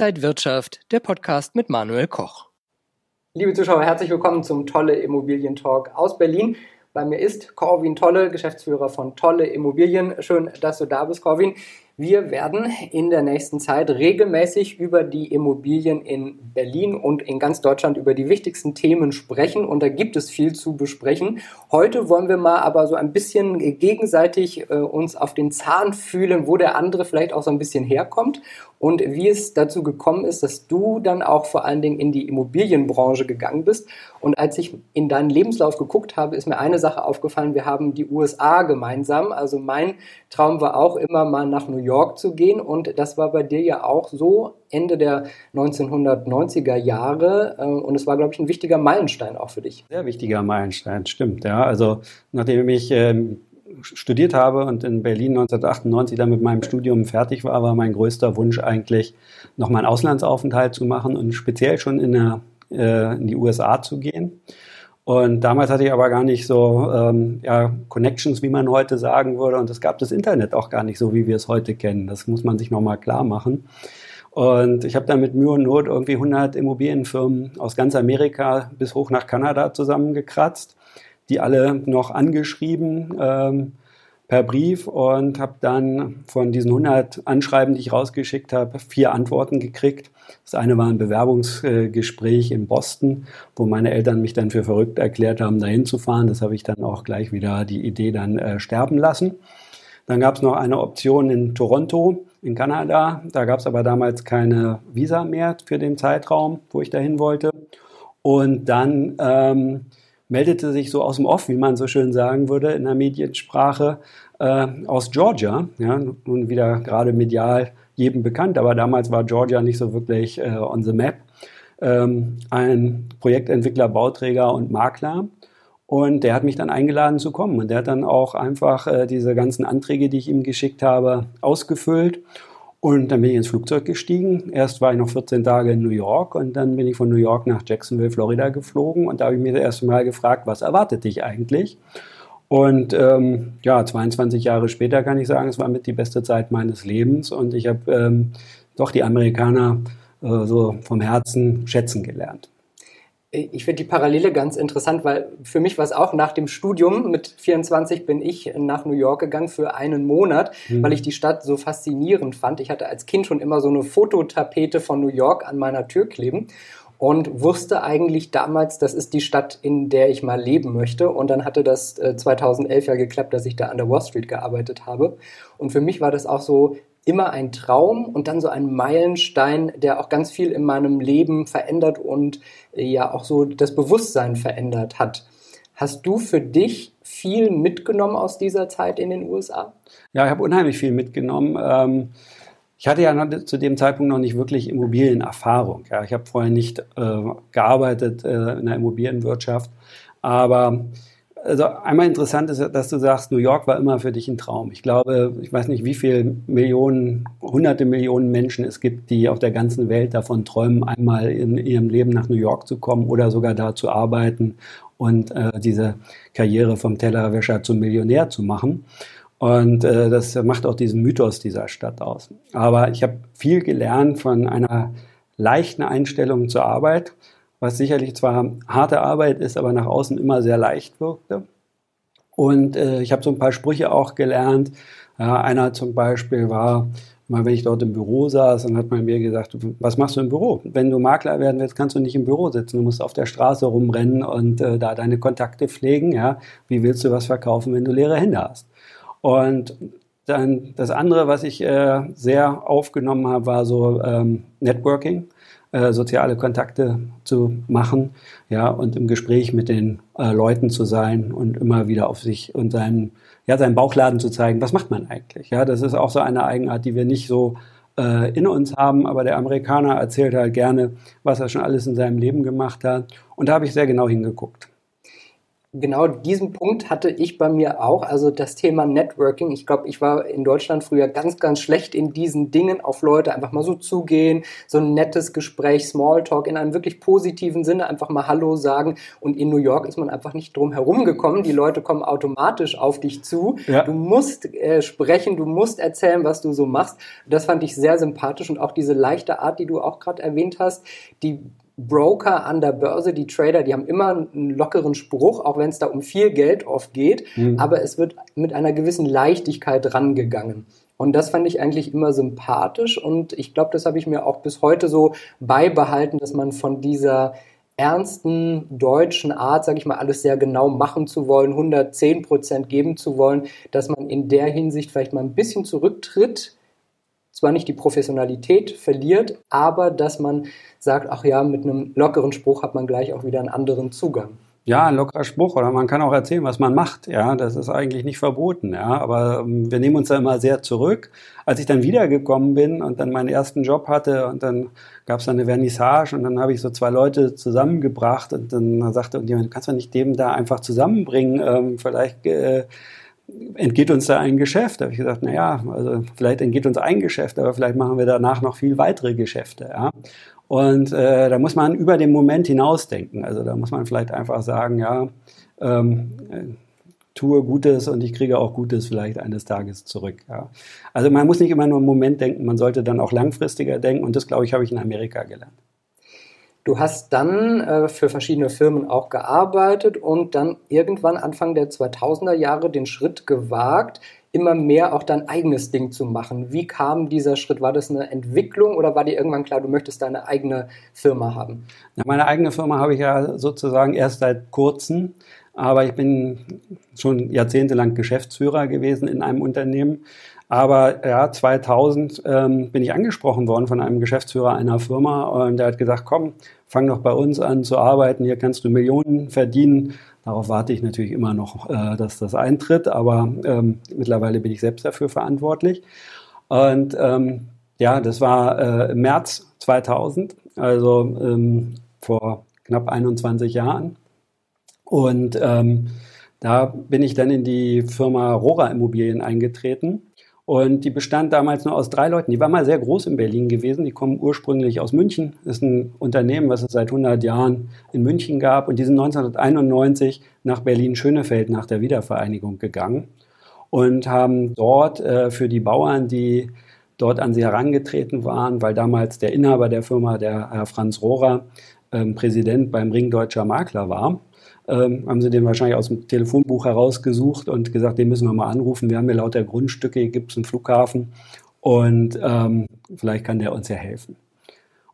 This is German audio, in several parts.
Inside Wirtschaft, der Podcast mit Manuel Koch. Liebe Zuschauer, herzlich willkommen zum Tolle Immobilien Talk aus Berlin. Bei mir ist Corwin Tolle, Geschäftsführer von Tolle Immobilien. Schön, dass du da bist, Corwin. Wir werden in der nächsten Zeit regelmäßig über die Immobilien in Berlin und in ganz Deutschland über die wichtigsten Themen sprechen und da gibt es viel zu besprechen. Heute wollen wir mal aber so ein bisschen gegenseitig äh, uns auf den Zahn fühlen, wo der andere vielleicht auch so ein bisschen herkommt und wie es dazu gekommen ist, dass du dann auch vor allen Dingen in die Immobilienbranche gegangen bist. Und als ich in deinen Lebenslauf geguckt habe, ist mir eine Sache aufgefallen. Wir haben die USA gemeinsam. Also mein Traum war auch immer mal nach New York zu gehen. Und das war bei dir ja auch so Ende der 1990er Jahre. Äh, und es war, glaube ich, ein wichtiger Meilenstein auch für dich. Sehr wichtiger Meilenstein, stimmt. Ja, also nachdem ich ähm studiert habe und in Berlin 1998 dann mit meinem Studium fertig war, war mein größter Wunsch eigentlich, noch mal einen Auslandsaufenthalt zu machen und speziell schon in, der, äh, in die USA zu gehen. Und damals hatte ich aber gar nicht so ähm, ja, Connections, wie man heute sagen würde. Und es gab das Internet auch gar nicht so, wie wir es heute kennen. Das muss man sich nochmal klar machen. Und ich habe dann mit Mühe und Not irgendwie 100 Immobilienfirmen aus ganz Amerika bis hoch nach Kanada zusammengekratzt die alle noch angeschrieben ähm, per Brief und habe dann von diesen 100 Anschreiben, die ich rausgeschickt habe, vier Antworten gekriegt. Das eine war ein Bewerbungsgespräch in Boston, wo meine Eltern mich dann für verrückt erklärt haben, dahin zu fahren. Das habe ich dann auch gleich wieder die Idee dann äh, sterben lassen. Dann gab es noch eine Option in Toronto in Kanada. Da gab es aber damals keine Visa mehr für den Zeitraum, wo ich dahin wollte. Und dann ähm, meldete sich so aus dem Off, wie man so schön sagen würde in der Mediensprache, äh, aus Georgia. Ja, nun wieder gerade medial jedem bekannt, aber damals war Georgia nicht so wirklich äh, on the map. Ähm, ein Projektentwickler, Bauträger und Makler. Und der hat mich dann eingeladen zu kommen. Und der hat dann auch einfach äh, diese ganzen Anträge, die ich ihm geschickt habe, ausgefüllt und dann bin ich ins Flugzeug gestiegen. Erst war ich noch 14 Tage in New York und dann bin ich von New York nach Jacksonville, Florida geflogen. Und da habe ich mir das erste Mal gefragt, was erwartet dich eigentlich? Und ähm, ja, 22 Jahre später kann ich sagen, es war mit die beste Zeit meines Lebens und ich habe ähm, doch die Amerikaner äh, so vom Herzen schätzen gelernt ich finde die Parallele ganz interessant, weil für mich war es auch nach dem Studium mit 24 bin ich nach New York gegangen für einen Monat, mhm. weil ich die Stadt so faszinierend fand. Ich hatte als Kind schon immer so eine Fototapete von New York an meiner Tür kleben und wusste eigentlich damals, das ist die Stadt, in der ich mal leben möchte. Und dann hatte das 2011 äh, ja geklappt, dass ich da an der Wall Street gearbeitet habe. Und für mich war das auch so immer ein Traum und dann so ein Meilenstein, der auch ganz viel in meinem Leben verändert und äh, ja auch so das Bewusstsein verändert hat. Hast du für dich viel mitgenommen aus dieser Zeit in den USA? Ja, ich habe unheimlich viel mitgenommen. Ähm, ich hatte ja zu dem Zeitpunkt noch nicht wirklich Immobilienerfahrung. ich habe vorher nicht äh, gearbeitet äh, in der Immobilienwirtschaft, aber also einmal interessant ist, dass du sagst, New York war immer für dich ein Traum. Ich glaube, ich weiß nicht, wie viele Millionen, hunderte Millionen Menschen es gibt, die auf der ganzen Welt davon träumen, einmal in ihrem Leben nach New York zu kommen oder sogar da zu arbeiten und äh, diese Karriere vom Tellerwäscher zum Millionär zu machen. Und äh, das macht auch diesen Mythos dieser Stadt aus. Aber ich habe viel gelernt von einer leichten Einstellung zur Arbeit was sicherlich zwar harte Arbeit ist, aber nach außen immer sehr leicht wirkte. Und äh, ich habe so ein paar Sprüche auch gelernt. Ja, einer zum Beispiel war, mal wenn ich dort im Büro saß, dann hat man mir gesagt, was machst du im Büro? Wenn du Makler werden willst, kannst du nicht im Büro sitzen. Du musst auf der Straße rumrennen und äh, da deine Kontakte pflegen. Ja? Wie willst du was verkaufen, wenn du leere Hände hast? Und dann das andere, was ich äh, sehr aufgenommen habe, war so ähm, Networking äh, soziale Kontakte zu machen, ja, und im Gespräch mit den äh, Leuten zu sein und immer wieder auf sich und seinen, ja, seinen Bauchladen zu zeigen, was macht man eigentlich? Ja, das ist auch so eine Eigenart, die wir nicht so äh, in uns haben, aber der Amerikaner erzählt halt gerne, was er schon alles in seinem Leben gemacht hat. Und da habe ich sehr genau hingeguckt. Genau diesen Punkt hatte ich bei mir auch. Also das Thema Networking. Ich glaube, ich war in Deutschland früher ganz, ganz schlecht in diesen Dingen, auf Leute einfach mal so zugehen, so ein nettes Gespräch, Smalltalk in einem wirklich positiven Sinne, einfach mal Hallo sagen. Und in New York ist man einfach nicht drum herum gekommen. Die Leute kommen automatisch auf dich zu. Ja. Du musst äh, sprechen, du musst erzählen, was du so machst. Das fand ich sehr sympathisch und auch diese leichte Art, die du auch gerade erwähnt hast, die Broker an der Börse, die Trader, die haben immer einen lockeren Spruch, auch wenn es da um viel Geld oft geht, mhm. aber es wird mit einer gewissen Leichtigkeit rangegangen. Und das fand ich eigentlich immer sympathisch und ich glaube, das habe ich mir auch bis heute so beibehalten, dass man von dieser ernsten deutschen Art, sage ich mal, alles sehr genau machen zu wollen, 110 Prozent geben zu wollen, dass man in der Hinsicht vielleicht mal ein bisschen zurücktritt, zwar nicht die Professionalität verliert, aber dass man sagt, ach ja, mit einem lockeren Spruch hat man gleich auch wieder einen anderen Zugang. Ja, ein lockerer Spruch oder man kann auch erzählen, was man macht. Ja, das ist eigentlich nicht verboten. Ja, aber ähm, wir nehmen uns da immer sehr zurück. Als ich dann wiedergekommen bin und dann meinen ersten Job hatte und dann gab es eine Vernissage und dann habe ich so zwei Leute zusammengebracht und dann sagte irgendjemand, du kannst doch nicht dem da einfach zusammenbringen. Ähm, vielleicht äh, entgeht uns da ein Geschäft? Da habe ich gesagt, na ja, also vielleicht entgeht uns ein Geschäft, aber vielleicht machen wir danach noch viel weitere Geschäfte. Ja? Und äh, da muss man über den Moment hinausdenken. Also da muss man vielleicht einfach sagen, ja, ähm, äh, tue Gutes und ich kriege auch Gutes vielleicht eines Tages zurück. Ja. Also man muss nicht immer nur im Moment denken, man sollte dann auch langfristiger denken und das, glaube ich, habe ich in Amerika gelernt. Du hast dann äh, für verschiedene Firmen auch gearbeitet und dann irgendwann Anfang der 2000er Jahre den Schritt gewagt, immer mehr auch dein eigenes Ding zu machen. Wie kam dieser Schritt? War das eine Entwicklung oder war dir irgendwann klar, du möchtest deine eigene Firma haben? Ja, meine eigene Firma habe ich ja sozusagen erst seit kurzem, aber ich bin schon jahrzehntelang Geschäftsführer gewesen in einem Unternehmen. Aber ja, 2000 ähm, bin ich angesprochen worden von einem Geschäftsführer einer Firma und der hat gesagt, komm, fang doch bei uns an zu arbeiten, hier kannst du Millionen verdienen. Darauf warte ich natürlich immer noch, äh, dass das eintritt, aber ähm, mittlerweile bin ich selbst dafür verantwortlich. Und ähm, ja, das war äh, im März 2000, also ähm, vor knapp 21 Jahren. Und ähm, da bin ich dann in die Firma Rora Immobilien eingetreten. Und die bestand damals nur aus drei Leuten. Die war mal sehr groß in Berlin gewesen. Die kommen ursprünglich aus München. Das ist ein Unternehmen, was es seit 100 Jahren in München gab. Und die sind 1991 nach Berlin-Schönefeld nach der Wiedervereinigung gegangen und haben dort äh, für die Bauern, die dort an sie herangetreten waren, weil damals der Inhaber der Firma, der Herr Franz Rohrer, ähm, Präsident beim Ring Deutscher Makler war, ähm, haben sie den wahrscheinlich aus dem Telefonbuch herausgesucht und gesagt, den müssen wir mal anrufen. Wir haben hier lauter Grundstücke, hier gibt es einen Flughafen und ähm, vielleicht kann der uns ja helfen.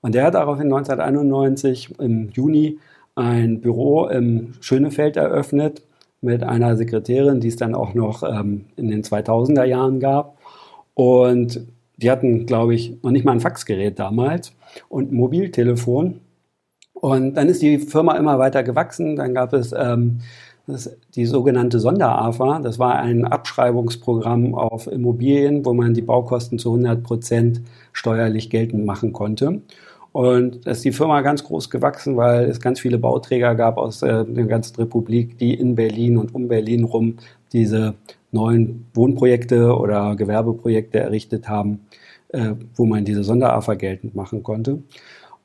Und der hat daraufhin 1991 im Juni ein Büro im Schönefeld eröffnet mit einer Sekretärin, die es dann auch noch ähm, in den 2000er Jahren gab. Und die hatten, glaube ich, noch nicht mal ein Faxgerät damals und ein Mobiltelefon. Und dann ist die Firma immer weiter gewachsen. Dann gab es ähm, das, die sogenannte Sonderafa. Das war ein Abschreibungsprogramm auf Immobilien, wo man die Baukosten zu 100 Prozent steuerlich geltend machen konnte. Und da ist die Firma ganz groß gewachsen, weil es ganz viele Bauträger gab aus äh, der ganzen Republik, die in Berlin und um Berlin rum diese neuen Wohnprojekte oder Gewerbeprojekte errichtet haben, äh, wo man diese Sonderafa geltend machen konnte.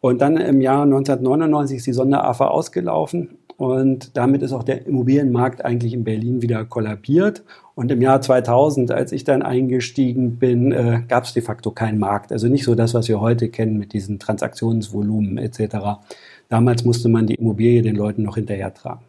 Und dann im Jahr 1999 ist die Sonderafa ausgelaufen und damit ist auch der Immobilienmarkt eigentlich in Berlin wieder kollabiert. Und im Jahr 2000, als ich dann eingestiegen bin, äh, gab es de facto keinen Markt. Also nicht so das, was wir heute kennen mit diesen Transaktionsvolumen etc. Damals musste man die Immobilie den Leuten noch hinterhertragen.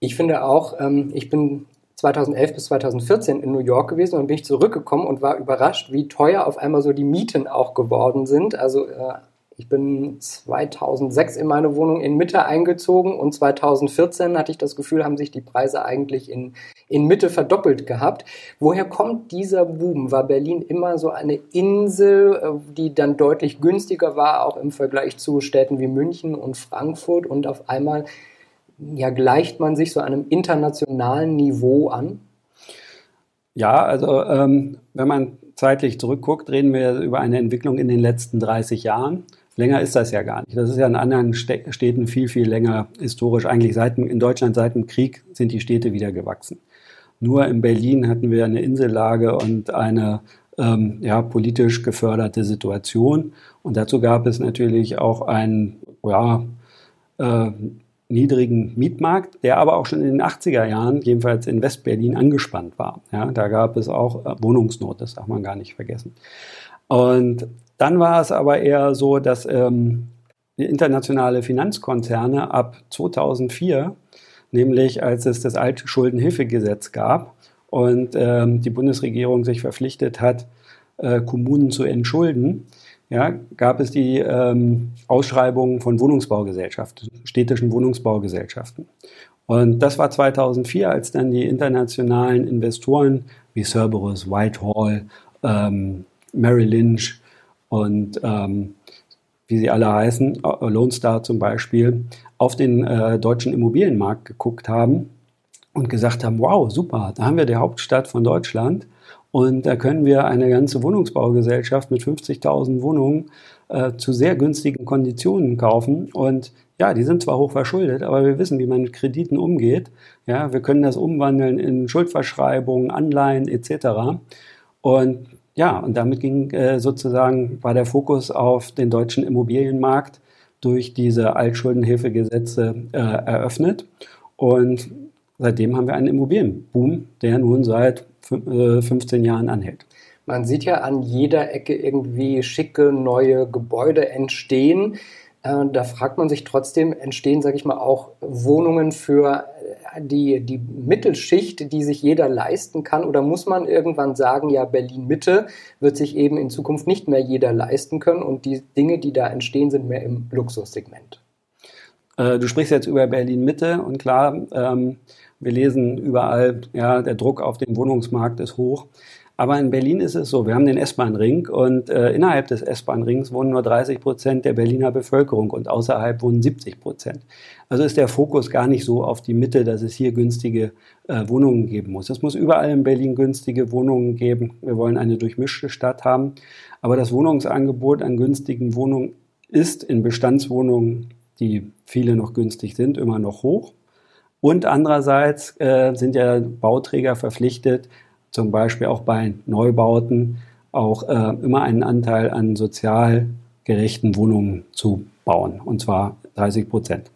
Ich finde auch, ähm, ich bin 2011 bis 2014 in New York gewesen und bin ich zurückgekommen und war überrascht, wie teuer auf einmal so die Mieten auch geworden sind. Also äh, ich bin 2006 in meine Wohnung in Mitte eingezogen und 2014 hatte ich das Gefühl, haben sich die Preise eigentlich in, in Mitte verdoppelt gehabt. Woher kommt dieser Boom? War Berlin immer so eine Insel, äh, die dann deutlich günstiger war, auch im Vergleich zu Städten wie München und Frankfurt und auf einmal ja, gleicht man sich so einem internationalen Niveau an? Ja, also ähm, wenn man zeitlich zurückguckt, reden wir über eine Entwicklung in den letzten 30 Jahren. länger ist das ja gar nicht. Das ist ja in anderen Städten viel, viel länger historisch. Eigentlich seit, in Deutschland seit dem Krieg sind die Städte wieder gewachsen. Nur in Berlin hatten wir eine Insellage und eine ähm, ja, politisch geförderte Situation. Und dazu gab es natürlich auch einen ja, äh, niedrigen Mietmarkt, der aber auch schon in den 80er Jahren, jedenfalls in Westberlin, angespannt war. Ja, da gab es auch äh, Wohnungsnot, das darf man gar nicht vergessen. Und dann war es aber eher so, dass ähm, internationale Finanzkonzerne ab 2004 nämlich als es das Altschuldenhilfegesetz gab und ähm, die Bundesregierung sich verpflichtet hat, äh, Kommunen zu entschulden, ja, gab es die ähm, Ausschreibungen von Wohnungsbaugesellschaften, städtischen Wohnungsbaugesellschaften. Und das war 2004, als dann die internationalen Investoren wie Cerberus, Whitehall, ähm, Merrill Lynch und ähm, wie sie alle heißen, Lone Star zum Beispiel, auf den äh, deutschen Immobilienmarkt geguckt haben und gesagt haben, wow, super, da haben wir die Hauptstadt von Deutschland und da können wir eine ganze Wohnungsbaugesellschaft mit 50.000 Wohnungen äh, zu sehr günstigen Konditionen kaufen. Und ja, die sind zwar hoch verschuldet, aber wir wissen, wie man mit Krediten umgeht. Ja, wir können das umwandeln in Schuldverschreibungen, Anleihen etc. Und ja, und damit ging äh, sozusagen, war der Fokus auf den deutschen Immobilienmarkt durch diese Altschuldenhilfegesetze äh, eröffnet. Und seitdem haben wir einen Immobilienboom, der nun seit 15 äh, Jahren anhält. Man sieht ja an jeder Ecke irgendwie schicke neue Gebäude entstehen. Äh, da fragt man sich trotzdem, entstehen, sage ich mal, auch Wohnungen für die, die Mittelschicht, die sich jeder leisten kann? Oder muss man irgendwann sagen, ja, Berlin-Mitte wird sich eben in Zukunft nicht mehr jeder leisten können und die Dinge, die da entstehen, sind mehr im Luxussegment? Äh, du sprichst jetzt über Berlin-Mitte und klar, ähm, wir lesen überall, ja, der Druck auf den Wohnungsmarkt ist hoch. Aber in Berlin ist es so, wir haben den S-Bahn-Ring und äh, innerhalb des S-Bahn-Rings wohnen nur 30 Prozent der Berliner Bevölkerung und außerhalb wohnen 70 Prozent. Also ist der Fokus gar nicht so auf die Mitte, dass es hier günstige äh, Wohnungen geben muss. Es muss überall in Berlin günstige Wohnungen geben. Wir wollen eine durchmischte Stadt haben. Aber das Wohnungsangebot an günstigen Wohnungen ist in Bestandswohnungen, die viele noch günstig sind, immer noch hoch. Und andererseits äh, sind ja Bauträger verpflichtet, zum Beispiel auch bei Neubauten auch äh, immer einen Anteil an sozial gerechten Wohnungen zu bauen, und zwar 30 Prozent.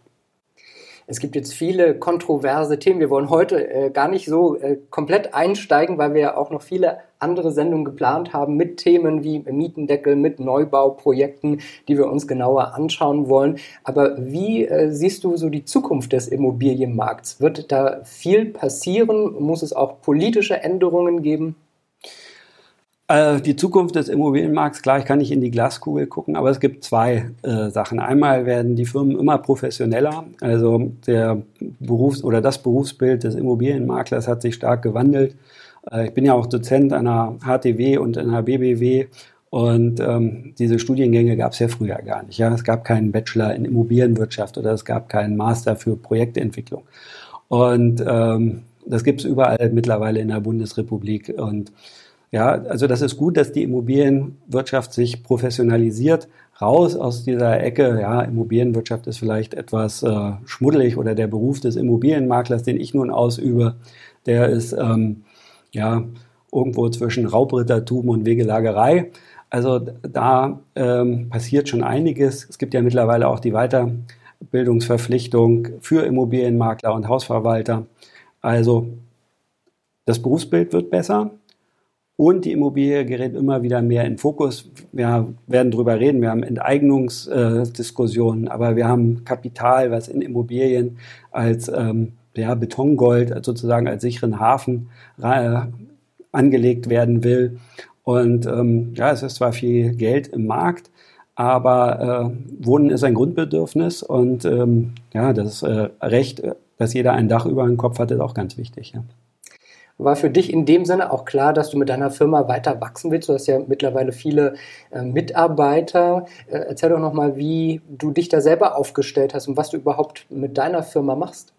Es gibt jetzt viele kontroverse Themen. Wir wollen heute äh, gar nicht so äh, komplett einsteigen, weil wir ja auch noch viele andere Sendungen geplant haben mit Themen wie Mietendeckel, mit Neubauprojekten, die wir uns genauer anschauen wollen. Aber wie äh, siehst du so die Zukunft des Immobilienmarkts? Wird da viel passieren? Muss es auch politische Änderungen geben? Äh, die Zukunft des Immobilienmarkts, klar, ich kann nicht in die Glaskugel gucken, aber es gibt zwei äh, Sachen. Einmal werden die Firmen immer professioneller. Also der Berufs- oder das Berufsbild des Immobilienmaklers hat sich stark gewandelt. Äh, ich bin ja auch Dozent einer HTW und einer BBW und ähm, diese Studiengänge gab es ja früher gar nicht. Ja, es gab keinen Bachelor in Immobilienwirtschaft oder es gab keinen Master für Projektentwicklung. Und ähm, das gibt es überall mittlerweile in der Bundesrepublik und ja, also das ist gut, dass die Immobilienwirtschaft sich professionalisiert, raus aus dieser Ecke. Ja, Immobilienwirtschaft ist vielleicht etwas äh, schmuddelig oder der Beruf des Immobilienmaklers, den ich nun ausübe, der ist ähm, ja irgendwo zwischen Raubrittertum und Wegelagerei. Also da ähm, passiert schon einiges. Es gibt ja mittlerweile auch die Weiterbildungsverpflichtung für Immobilienmakler und Hausverwalter. Also das Berufsbild wird besser. Und die Immobilie gerät immer wieder mehr in Fokus. Wir werden darüber reden, wir haben Enteignungsdiskussionen, aber wir haben Kapital, was in Immobilien als ähm, ja, Betongold sozusagen als sicheren Hafen äh, angelegt werden will. Und ähm, ja, es ist zwar viel Geld im Markt, aber äh, Wohnen ist ein Grundbedürfnis und ähm, ja, das äh, Recht, dass jeder ein Dach über dem Kopf hat, ist auch ganz wichtig. Ja. War für dich in dem Sinne auch klar, dass du mit deiner Firma weiter wachsen willst? Du hast ja mittlerweile viele äh, Mitarbeiter. Äh, erzähl doch nochmal, wie du dich da selber aufgestellt hast und was du überhaupt mit deiner Firma machst.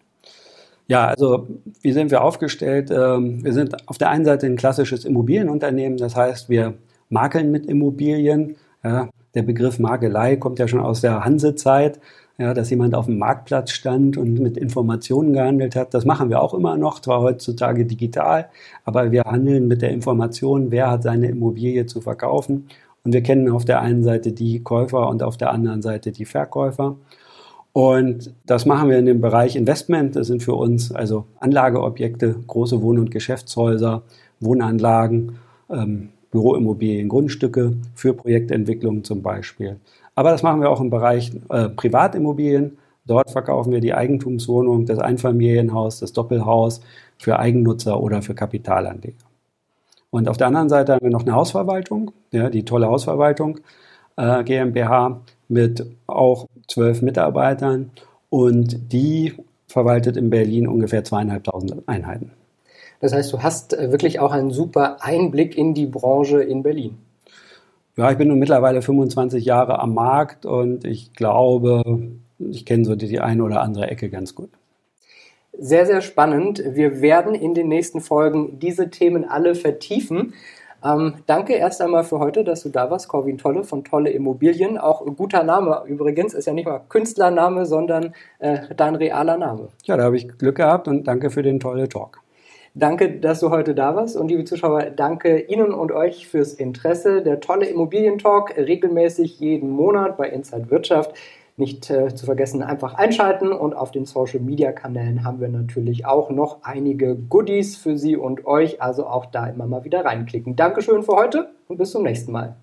Ja, also wie sind wir aufgestellt? Ähm, wir sind auf der einen Seite ein klassisches Immobilienunternehmen, das heißt, wir makeln mit Immobilien. Ja, Der Begriff Makelei kommt ja schon aus der Hansezeit ja, dass jemand auf dem Marktplatz stand und mit Informationen gehandelt hat. Das machen wir auch immer noch, zwar heutzutage digital, aber wir handeln mit der Information, wer hat seine Immobilie zu verkaufen. Und wir kennen auf der einen Seite die Käufer und auf der anderen Seite die Verkäufer. Und das machen wir in dem Bereich Investment. Das sind für uns also Anlageobjekte, große Wohn- und Geschäftshäuser, Wohnanlagen, ähm, Büroimmobilien, Grundstücke für Projektentwicklung zum Beispiel. Aber das machen wir auch im Bereich äh, Privatimmobilien. Dort verkaufen wir die Eigentumswohnung, das Einfamilienhaus, das Doppelhaus für Eigennutzer oder für Kapitalanleger. Und auf der anderen Seite haben wir noch eine Hausverwaltung, ja, die tolle Hausverwaltung äh, GmbH mit auch zwölf Mitarbeitern und die verwaltet in Berlin ungefähr zweieinhalbtausend Einheiten. Das heißt, du hast äh, wirklich auch einen super Einblick in die Branche in Berlin. Ja, ich bin nun mittlerweile 25 Jahre am Markt und ich glaube, ich kenne so die, die eine oder andere Ecke ganz gut. Sehr, sehr spannend. Wir werden in den nächsten Folgen diese Themen alle vertiefen. Ähm, danke erst einmal für heute, dass du da warst, Corwin Tolle von Tolle Immobilien. Auch guter Name übrigens, ist ja nicht mal Künstlername, sondern äh, dein realer Name. Ja, da habe ich Glück gehabt und danke für den tollen Talk. Danke, dass du heute da warst und liebe Zuschauer, danke Ihnen und euch fürs Interesse. Der tolle Immobilientalk regelmäßig jeden Monat bei Inside Wirtschaft. Nicht äh, zu vergessen, einfach einschalten und auf den Social Media Kanälen haben wir natürlich auch noch einige Goodies für Sie und euch, also auch da immer mal wieder reinklicken. Dankeschön für heute und bis zum nächsten Mal.